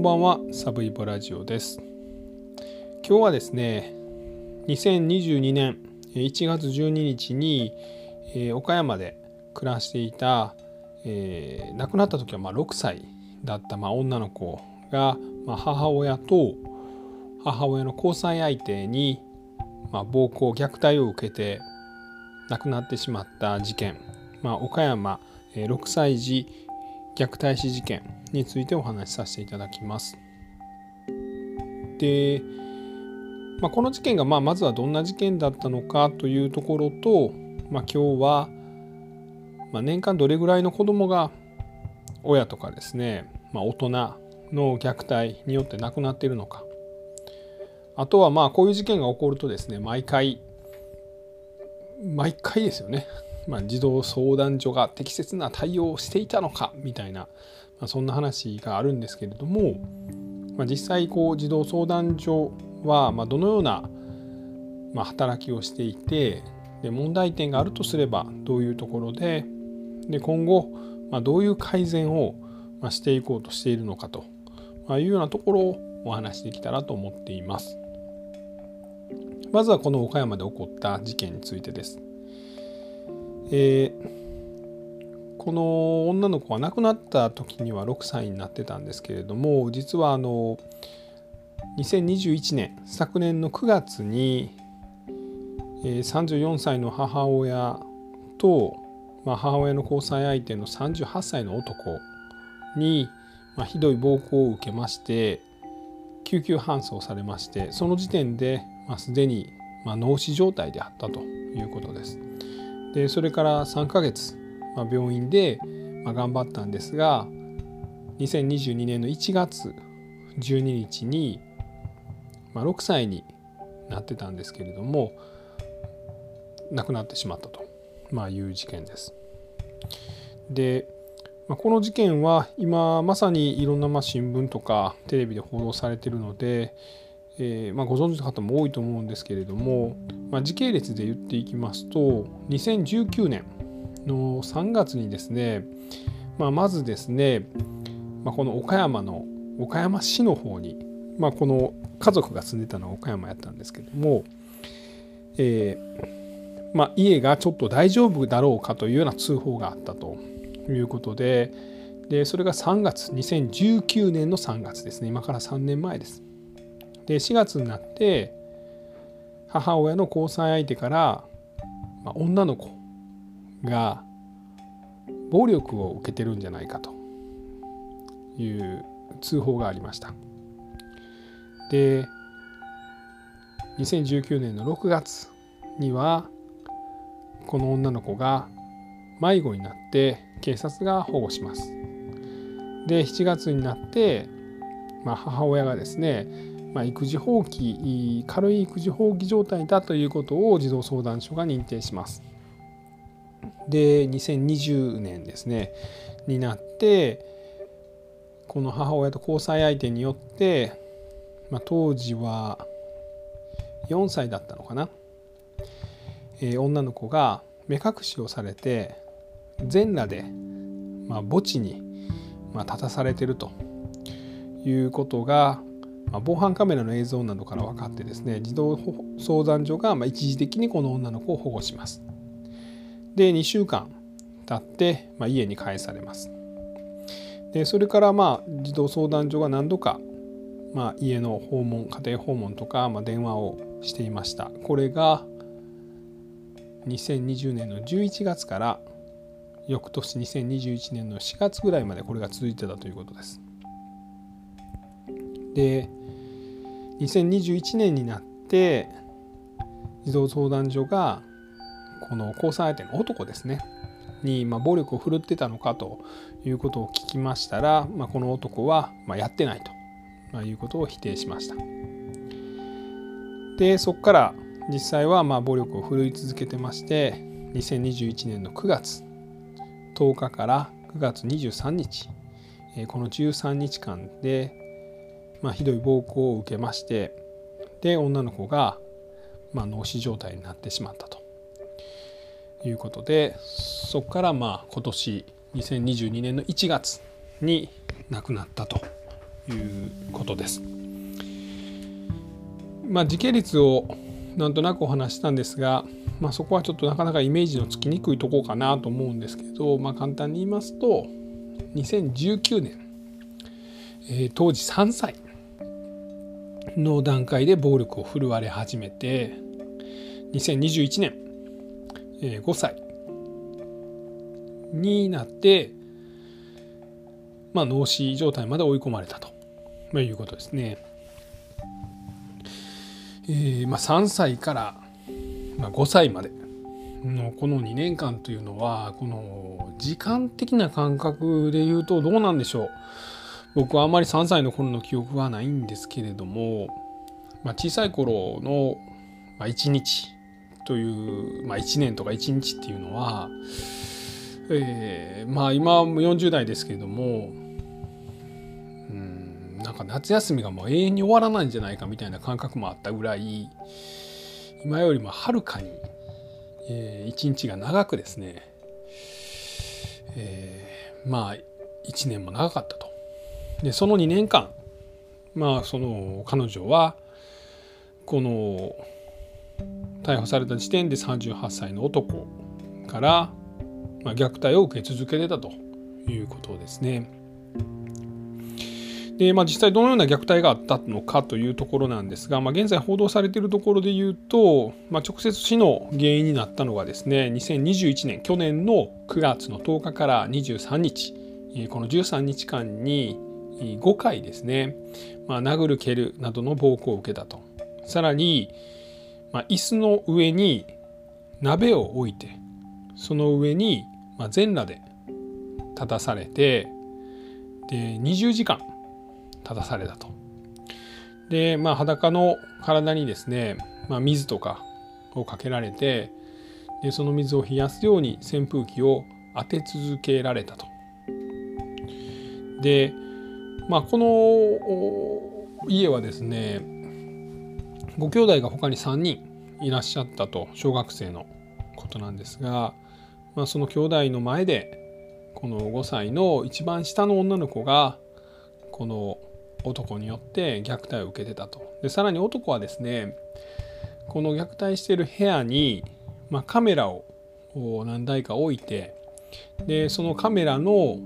んばんはサブイボラジオです。今日はですね2022年1月12日に、えー、岡山で暮らしていた、えー、亡くなった時はま6歳だったまあ女の子が、まあ、母親と母親の交際相手に、まあ、暴行虐待を受けて亡くなってしまった事件、ま、岡山え6歳児虐待死事件。についてお話しさせていただきます。で、まあ、この事件がまあまずはどんな事件だったのかというところと、まあ、今日は、まあ、年間どれぐらいの子どもが親とかですね、まあ、大人の虐待によって亡くなっているのかあとはまあこういう事件が起こるとですね毎回毎回ですよねまあ、児童相談所が適切な対応をしていたのかみたいな、まあ、そんな話があるんですけれども、まあ、実際こう児童相談所はまどのようなま働きをしていてで問題点があるとすればどういうところでで今後まどういう改善をましていこうとしているのかというようなところをお話しできたらと思っています。まずはこの岡山で起こった事件についてです。えー、この女の子が亡くなった時には6歳になってたんですけれども実はあの2021年昨年の9月に、34歳の母親と、まあ、母親の交際相手の38歳の男に、まあ、ひどい暴行を受けまして救急搬送されましてその時点で、まあ、すでに、まあ、脳死状態であったということです。でそれから3ヶ月、まあ、病院で、まあ、頑張ったんですが2022年の1月12日に、まあ、6歳になってたんですけれども亡くなってしまったと、まあ、いう事件です。で、まあ、この事件は今まさにいろんなまあ新聞とかテレビで報道されてるので、えー、まあ、ご存知の方も多いと思うんですけれども、まあ、時系列で言っていきますと2019年の3月にですね、まあ、まずですね、まあこの岡山の岡山市の方に、まあ、この家族が住んでたのは岡山やったんですけども、えー、まあ家がちょっと大丈夫だろうかというような通報があったということででそれが3月2019年の3月ですね今から3年前です。で4月になって母親の交際相手から、まあ、女の子が暴力を受けてるんじゃないかという通報がありました。で2019年の6月にはこの女の子が迷子になって警察が保護します。で7月になって、まあ、母親がですねまあ、育児放棄軽い育児放棄状態だということを児童相談所が認定します。で2020年ですねになってこの母親と交際相手によって、まあ、当時は4歳だったのかな、えー、女の子が目隠しをされて全裸で、まあ、墓地に、まあ、立たされてるということがまあ、防犯カメラの映像などから分かってですね児童相談所がま一時的にこの女の子を保護します。で2週間経って、まあ家に帰されます。でそれからまあ児童相談所が何度か、まあ、家の訪問家庭訪問とか、まあ、電話をしていました。これが2020年の11月から翌年2021年の4月ぐらいまでこれが続いてたということです。で2021年になって児童相談所がこの交際相手の男ですねにま暴力を振るってたのかということを聞きましたら、まあ、この男はまやってないと、まいうことを否定しました。でそこから実際はま暴力を振るい続けてまして2021年の9月10日から9月23日この13日間でまあ、ひどい暴行を受けましてで女の子が、まあ、脳死状態になってしまったいうことでそこからまあ今年2022年の1月に亡くなったということです。まあ、時系列をなんとなくお話したんですが、まあ、そこはちょっとなかなかイメージのつきにくいとこかなと思うんですけど、まあ、簡単に言いますと2019年、えー、当時3歳の段階で暴力を振るわれ始めて2021年、え、5歳になって、まあ、脳死状態まで追い込まれたと、ま、いうことですね。えーまあ、3歳から、ま、5歳までのこの2年間というのはこの時間的な感覚で言うとどうなんでしょう僕はあまり3歳の頃の記憶はないんですけれども、まあ、小さい頃の、1日という、まあ、1年とか1日っていうのは、えー、まあ今も40代ですけれどもうんなんか夏休みがもう永遠に終わらないんじゃないかみたいな感覚もあったぐらい今よりもはるかに、えー、1日が長くですね、えー、まあ1年も長かったと。でその2年間まあその彼女はこの逮捕された時点で38歳の男から、まあ、虐待を受け続けてたということですね。でまあ、実際どのような虐待があったのかというところなんですが、まあ、現在報道されているところで言うと、まあ、直接死の原因になったのがですね2021年去年の9月の10日から23日この13日間に5回ですね、まあ、殴る蹴るなどの暴行を受けたとさらに、まあ、椅子の上に鍋を置いてその上に、まあ、全裸で立たされてで20時間立たされたと。でまあ裸の体にですね、まあ、水とかをかけられてでその水を冷やすように扇風機を当て続けられたと。でまあこの家はですねご兄弟が他に3人いらっしゃったと小学生のことなんですが、まあ、その兄弟の前でこの5歳の一番下の女の子がこの男によって虐待を受けてたと。でさらに男はですねこの虐待してる部屋に、まあ、カメラを何台か置いてでそのカメラの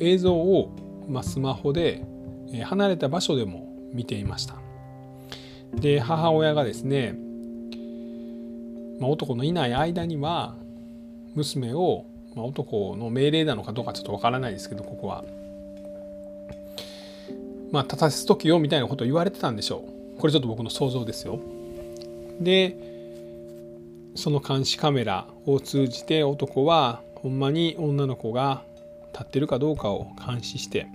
映像を、まあ、スマホで離れた場所でも見ていました。で母親がですね、まあ、男のいない間には娘を、まあ、男の命令なのかどうかちょっとわからないですけどここはまあ、立たせときよみたいなことを言われてたんでしょう。これちょっと僕の想像ですよ。で、その監視カメラを通じて男はほんまに女の子が立ってるかどうかを監視して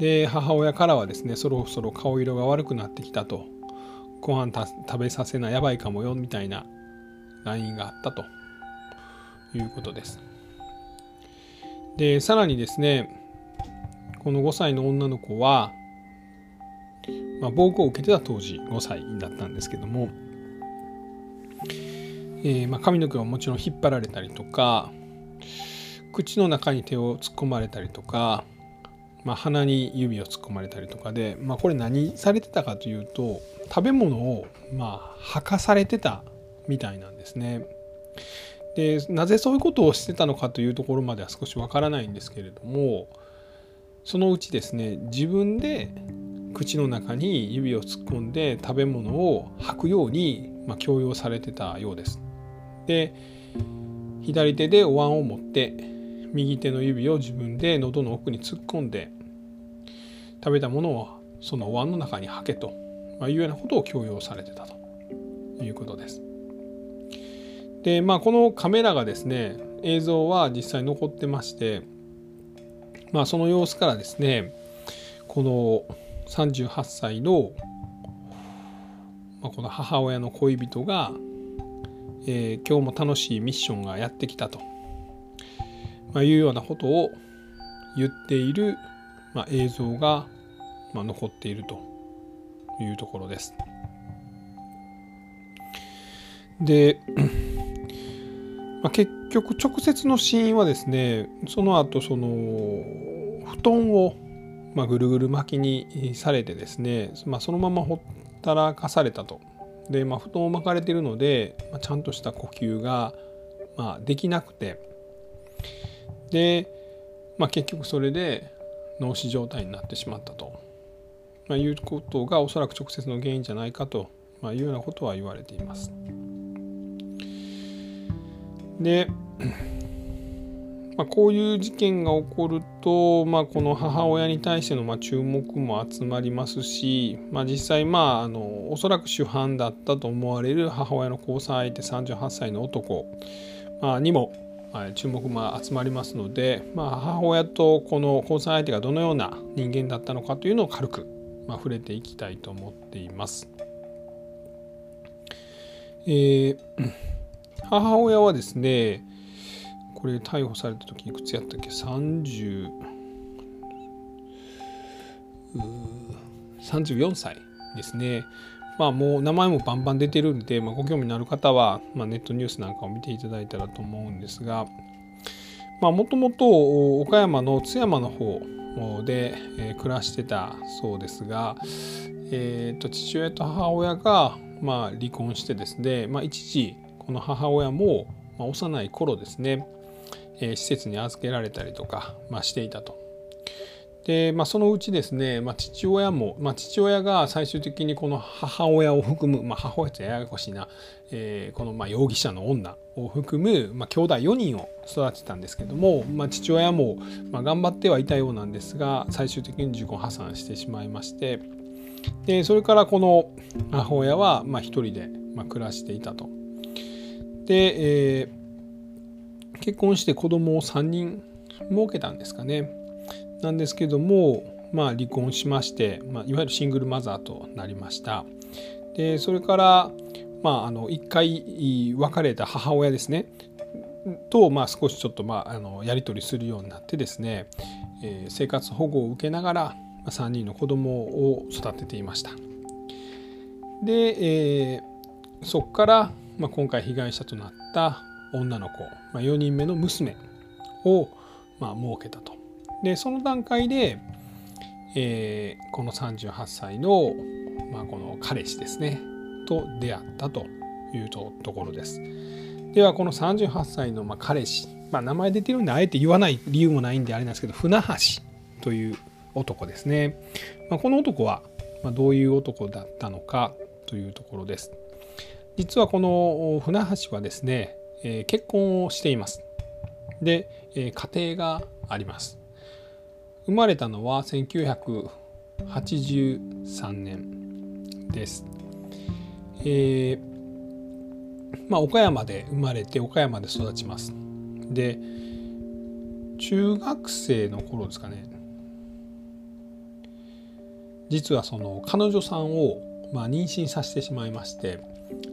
で母親からはですねそろそろ顔色が悪くなってきたとご飯食べさせなやばいかもよみたいな LINE があったということです。でさらにですねこの5歳の女の子は、まあ、暴行を受けてた当時5歳だったんですけども、えー、まあ、髪の毛はもちろん引っ張られたりとか口の中に手を突っ込まれたりとか、まあ、鼻に指を突っ込まれたりとかで、まあ、これ何されてたかというと食べ物をまあ吐かされてたみたいなんですね。でなぜそういうことをしてたのかというところまでは少しわからないんですけれどもそのうちですね自分で口の中に指を突っ込んで食べ物を吐くように、まあ、強要されてたようです。で左手でお椀を持って右手の指を自分で喉の奥に突っ込んで食べたものをそのお椀の中に吐けと、まあ、いうようなことを強要されてたということです。でまあこのカメラがですね映像は実際残ってましてまあ、その様子からですねこの38歳の、まあ、この母親の恋人が、えー、今日も楽しいミッションがやってきたと、まあ、いうようなことを言っている、まあ、映像が、まあ、残っているというところです。でまあ、結局直接の死因はですねその後その布団をまあ、ぐるぐる巻きにされてですね、まあ、そのままほったらかされたと。で、まあ、布団を巻かれているので、まあ、ちゃんとした呼吸が、まあ、できなくてで、まあ、結局それで脳死状態になってしまったと、まあ、いうことがおそらく直接の原因じゃないかと、まあ、いうようなことは言われています。でまあ、こういう事件が起こると、まあ、この母親に対してのま注目も集まりますし、まあ、実際まああのおそらく主犯だったと思われる母親の交際相手38歳の男、まあ、にも注目も集まりますので、まあ、母親とこの交際相手がどのような人間だったのかというのを軽く、まあ触れていきたいと思っています。えー、母親はですねこれ逮捕された時いくつやったっけ？30 34歳ですね。まあもう名前もバンバン出てるんで、まあ、ご興味のある方は、まあ、ネットニュースなんかを見ていただいたらと思うんですがもともと岡山の津山の方で、え、暮らしてたそうですが、えーと、父親と母親が、まあ、離婚してですね、まあ、一時この母親も、ま、幼い頃ですねえ施設に預けられたりとか、まあ、していたと。で、まあ、そのうちですね、まあ、父親も、まあ、父親が最終的にこの母親を含む、まあ、母親ってややこしいな、えー、このまあ容疑者の女を含む、まあ、兄弟4人を育てたんですけども、まあ、父親も、まあ、頑張ってはいたようなんですが最終的に自己破産してしまいましてでそれからこの母親はまあ一人でまあ暮らしていたと。で、えー結婚して子供を3人設けたんですかね。なんですけども、まあ、離婚しまして、まあ、いわゆるシングルマザーとなりました。でそれから、まあ、あの1回別れた母親ですねと、まあ、少しちょっと、まあ、あのやり取りするようになってですね、えー、生活保護を受けながら3人の子供を育てていました。で、えー、そこから、まあ、今回被害者となった女の子、まあ、4人目の娘を、まあ、設けたと。でその段階で、えー、この38歳の、まあ、この彼氏ですねと出会ったというところです。ではこの38歳のまあ彼氏、まあ、名前出てるんであえて言わない理由もないんであれなんですけど船橋という男ですね。まあ、この男はどういう男だったのかというところです。実はこの船橋はですねえー、結婚をしています。で、えー、家庭があります。生まれたのは1983年です。えー、まあ、岡山で生まれて岡山で育ちます。で中学生の頃ですかね実はその彼女さんを、まあ、妊娠させてしまいまして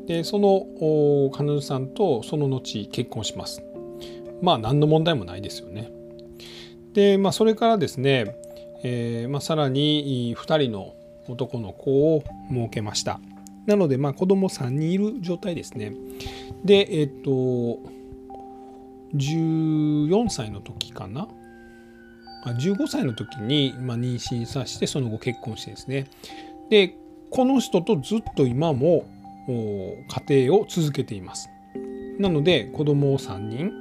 でその彼女さんとその後結婚します。まあ何の問題もないですよね。で、まあ、それからですね、えーまあ、さらに2人の男の子を設けました。なので、まあ、子供3人いる状態ですね。で、えっ、と、14歳の時かな？15歳の時に、まあ、妊娠させて、その後結婚してですね。で、この人とずっと今も家庭を続けています。なので子供を3人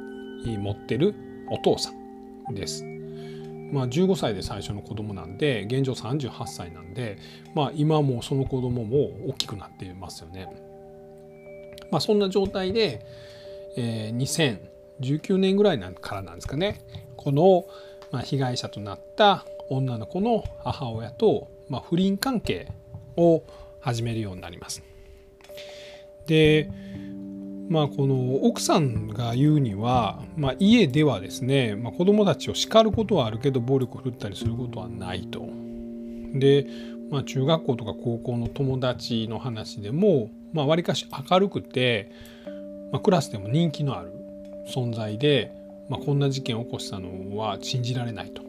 持ってるお父さんです。まあ、15歳で最初の子供なんで現状38歳なんで、まあ、今もその子供も大きくなっていますよね。まあ、そんな状態で、えー、2019年ぐらいからなんですかねこの、まあ、被害者となった女の子の母親と、まあ、不倫関係を始めるようになります。でまあこの奥さんが言うには、まあ、家ではですね、まあ、子供たちを叱ることはあるけど暴力を振ったりすることはないと。で、まあ、中学校とか高校の友達の話でもわり、あ、かし明るくて、まあ、クラスでも人気のある存在で、まあ、こんな事件を起こしたのは信じられないと、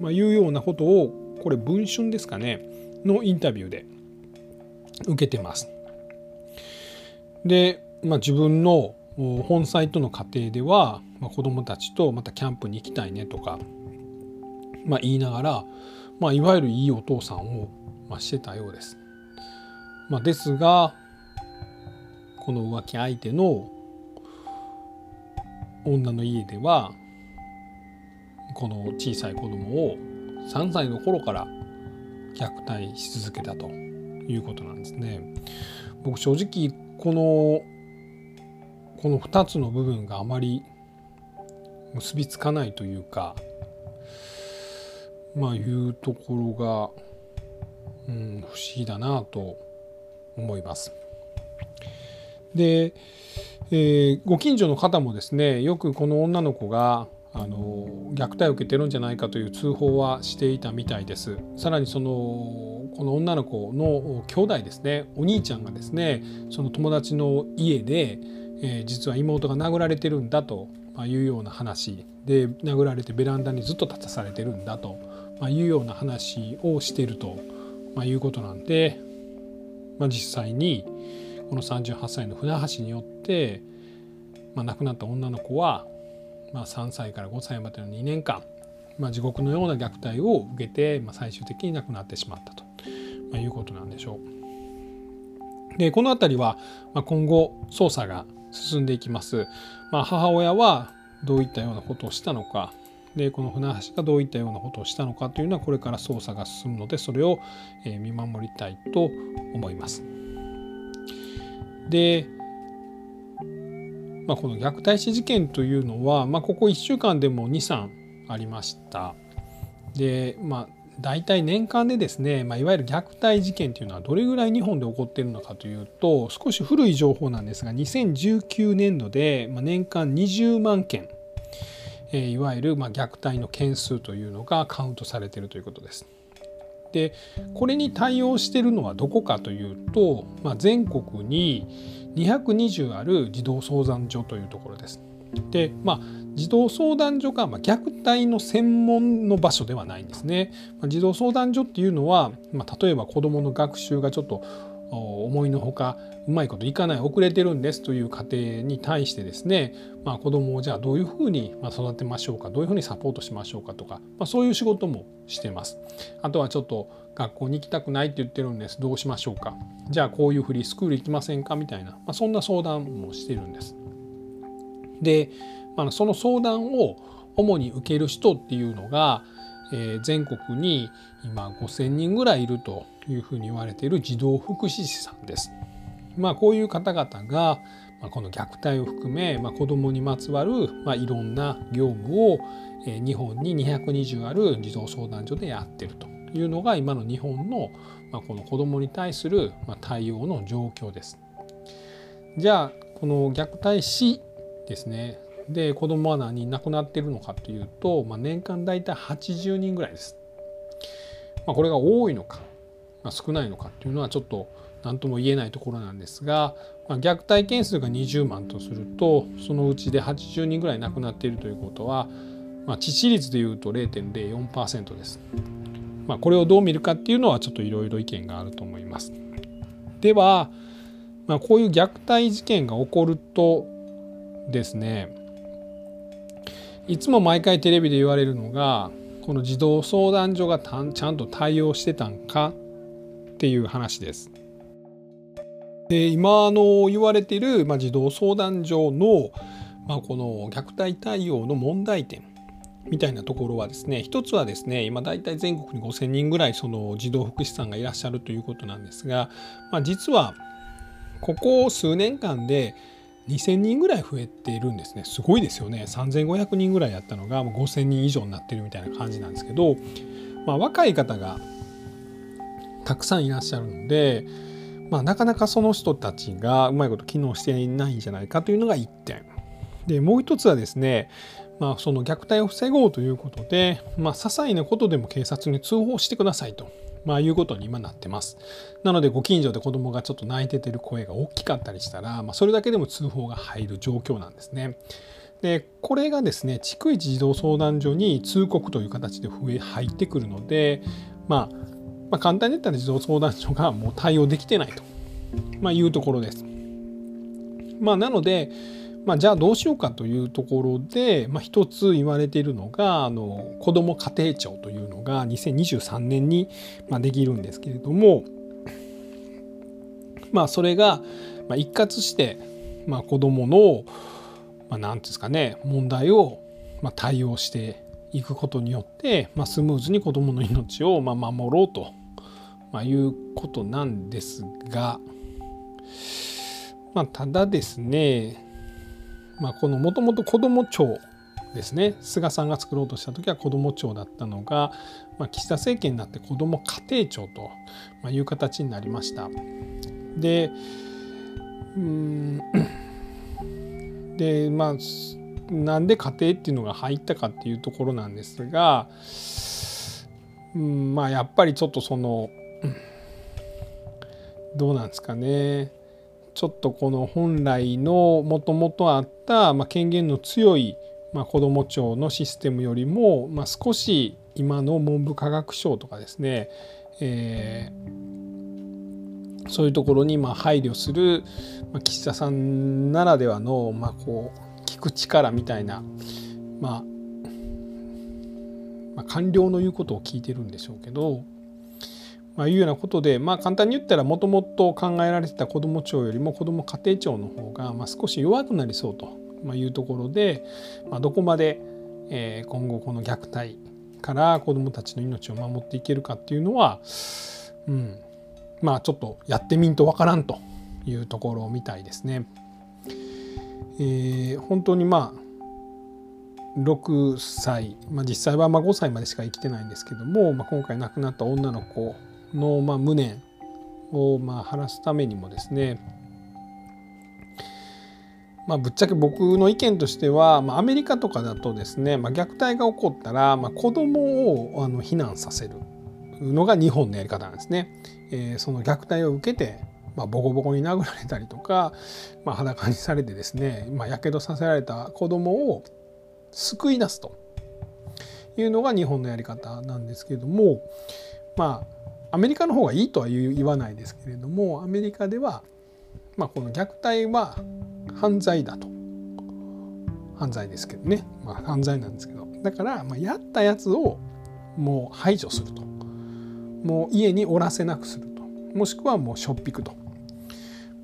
まあ、いうようなことをこれ文春ですかねのインタビューで受けてます。で、まあ、自分の本サイトの過程では、まあ、子どもたちとまたキャンプに行きたいねとか、まあ、言いながら、まあ、いわゆるいいお父さんを、まあ、してたようです。まあ、ですがこの浮気相手の女の家ではこの小さい子供を3歳の頃から虐待し続けたということなんですね。僕正直このこの2つの部分があまり結びつかないというかまあいうところが、うん、不思議だなと思います。で、えー、ご近所の方もですねよくこの女の子があの虐待を受けてるんじゃないかという通報はしていたみたいです。さらにそのこの女の子の兄弟ですねお兄ちゃんがですねその友達の家で、えー、実は妹が殴られてるんだというような話で殴られてベランダにずっと立たされてるんだというような話をしているということなんで、まあ、実際にこの38歳の船橋によって、まあ、亡くなった女の子はまあ、3歳から5歳までの2年間、まあ、地獄のような虐待を受けて、まあ、最終的に亡くなってしまったと、まあ、いうことなんでしょう。でこの辺りは、まあ、今後捜査が進んでいきます。まあ、母親はどういったようなことをしたのかでこの船橋がどういったようなことをしたのかというのはこれから捜査が進むのでそれを見守りたいと思います。でまあ、この虐待死事件というのは、まあ、ここ1週間でも23ありました。でまあ大体年間でですね、まあ、いわゆる虐待事件というのはどれぐらい日本で起こっているのかというと少し古い情報なんですが2019年度で年間20万件いわゆるま虐待の件数というのがカウントされているということです。でこれに対応しているのはどこかというと、まあ、全国に220ある児童相談所というところです。でまあ児童相談所が、虐待の専門の場所ではないんですね。ま、児童相談所っていうのは、まあ、例えば子どもの学習がちょっと思いのほかうまいこといかない遅れてるんですという家庭に対してですね、まあ、子どもをじゃあどういうふうに育てましょうかどういうふうにサポートしましょうかとか、まあ、そういう仕事もしてます。あとはちょっと学校に行きたくないって言ってるんですどうしましょうかじゃあこういうフリースクール行きませんかみたいな、まあ、そんな相談もしてるんです。で、まあ、その相談を主に受ける人っていうのが、えー、全国に今5,000人ぐらいいるというふうに言われている児童福祉士さんです。まあ、こういう方々が、まあ、この虐待を含め、まあ、子どもにまつわる、まあ、いろんな業務を、えー、日本に220ある児童相談所でやってるというのが今の日本の、まあ、この子どもに対する、まあ、対応の状況です。じゃあこの虐待死ですねで子どもは何人亡くなっているのかというと、まあ、年間大体80人ぐらいです。まあ、これが多いのかまあ、少ないのかっていうのはちょっと何とも言えないところなんですが、まあ、虐待件数が20万とするとそのうちで80人ぐらい亡くなっているということは、まあ、致死率でいうと0.04%です。まあ、これをどう見るかっていうのはちょっといろいろ意見があると思います。では、まあ、こういう虐待事件が起こるとですねいつも毎回テレビで言われるのがこの児童相談所がちゃんと対応してたんかっていう話です。で今の言われている、まあ、児童相談所の、まあ、この虐待対応の問題点みたいなところはですね一つはですね今大体全国に5,000人ぐらいその児童福祉さんがいらっしゃるということなんですが、まあ、実はここ数年間で2,000人ぐらい増えているんですねすごいですよね3,500人ぐらいやったのが5,000人以上になってるみたいな感じなんですけど、まあ、若い方がたくさんいらっしゃるので、まあ、なかなかその人たちがうまいこと機能していないんじゃないかというのが1点。でもう一つはですね、まあ、その虐待を防ごうということで、まあ、些細なことでも警察に通報してくださいと、まあ、いうことに今なってます。なのでご近所で子供がちょっと泣いててる声が大きかったりしたら、まあ、それだけでも通報が入る状況なんですね。でこれがですね逐一児童相談所に通告という形で増え入ってくるのでまあまあ、簡単に言ったら児童相談所がもう対応できてないと、まあ、いうところです。まあ、なので、まあ、じゃあどうしようかというところで、まあ、一つ言われているのがあの子ども家庭庁というのが2023年に、まあ、できるんですけれども、まあ、それが、まあ、一括して、まあ、子どものまあ、なんですかね問題を、まあ、対応していくことによって、まあ、スムーズに子どもの命を、まあ、守ろうと、まあ、いうことなんですが、まあ、ただですね、まあ、このもともと子ども庁ですね菅さんが作ろうとした時は子ども庁だったのが、まあ、岸田政権になって子ども家庭庁という形になりました。でうんでまあなんで家庭っていうのが入ったかっていうところなんですが、うん、まあやっぱりちょっとそのどうなんですかねちょっとこの本来のもともとあった、ま、権限の強い、まあ、子ども庁のシステムよりも、ま、少し今の文部科学省とかですね、えー、そういうところにま配慮する、ま、岸田さんならではの、ま、こう聞く力みたいな、まあ、ま、官僚の言うことを聞いてるんでしょうけど、まあ、いうようなことで、まあ、簡単に言ったらもともと考えられてた子ども庁よりも子ども家庭庁の方が、まあ、少し弱くなりそうというところで、まあ、どこまで、えー、今後この虐待から子どもたちの命を守っていけるかっていうのは、うん、まあちょっとやってみんとわからんというところみたいですね。えー、本当にまあ6歳、まあ、実際はまあ5歳までしか生きてないんですけども、まあ、今回亡くなった女の子のまあ無念をまあ晴らすためにもですねまあ、ぶっちゃけ僕の意見としては、まあ、アメリカとかだとですね、まあ、虐待が起こったら、まあ、子供をあの避難させるのが日本のやり方なんですね。えー、その虐待を受けてまあ、ボコボコに殴られたりとか、まあ、裸にされてですねやけどさせられた子供を救い出すというのが日本のやり方なんですけれどもまあアメリカの方がいいとは言わないですけれどもアメリカでは、まあ、この虐待は犯罪だと。犯罪ですけどね、まあ、犯罪なんですけど。だから、まあ、やったやつをもう排除すると。もう家におらせなくすると。もしくはもうしょっぴくと。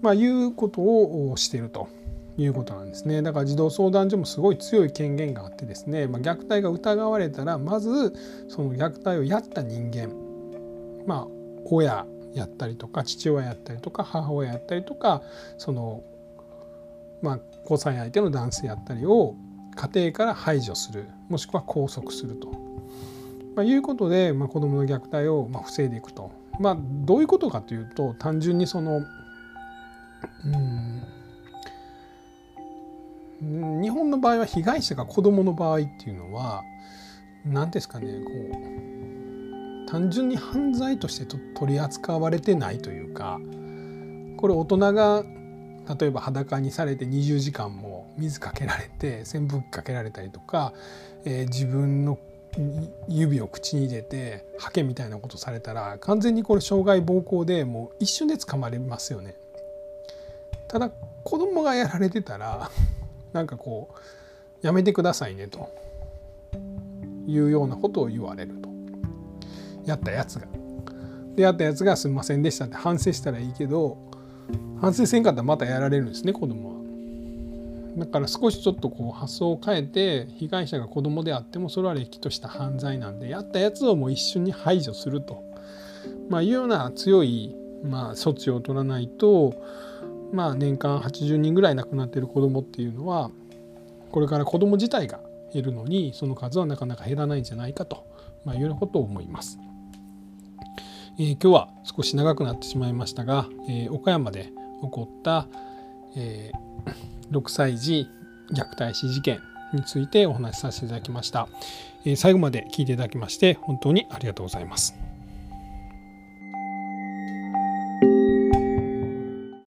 まあ、いうことをしていると。いうことなんですね。だから児童相談所もすごい強い権限があってですね、まあ、虐待が疑われたらまずその虐待をやった人間。まあ親やったりとか父親やったりとか母親やったりとかそのまあ交際相手の男性やったりを家庭から排除するもしくは拘束すると、まあ、いうことで、まあ、子どもの虐待をまあ防いでいくと。まあ、どういうことかというと単純にそのうん日本の場合は被害者が子どもの場合っていうのは何ですかねこう単純に犯罪として取り扱われてないというかこれ大人が例えば裸にされて20時間も水かけられて扇風機かけられたりとか、えー、自分の指を口に入れてハケみたいなことされたら完全にこれ傷害暴行でもう一瞬で捕まりますよね。ただ子供がやられてたらなんかこうやめてくださいねというようなことを言われるとやったやつが。でやったやつがすみませんでしたって反省したらいいけど反省せんかったらまたやられるんですね子供は。だから少しちょっとこう発想を変えて被害者が子供であってもそれはれっきとした犯罪なんでやったやつをもう一瞬に排除すると、まあ、いうような強い、まあ、措置を取らないとまあ、年間80人ぐらい亡くなってる子どもっていうのはこれから子ども自体が減るのにその数はなかなか減らないんじゃないかと、まあ、いうようなことを思います。えー、今日は少し長くなってしまいましたが、えー、岡山で起こった、えー、6歳児虐待死事件についてお話しさせていただきました。え最後まで聞いていただきまして本当にありがとうございます。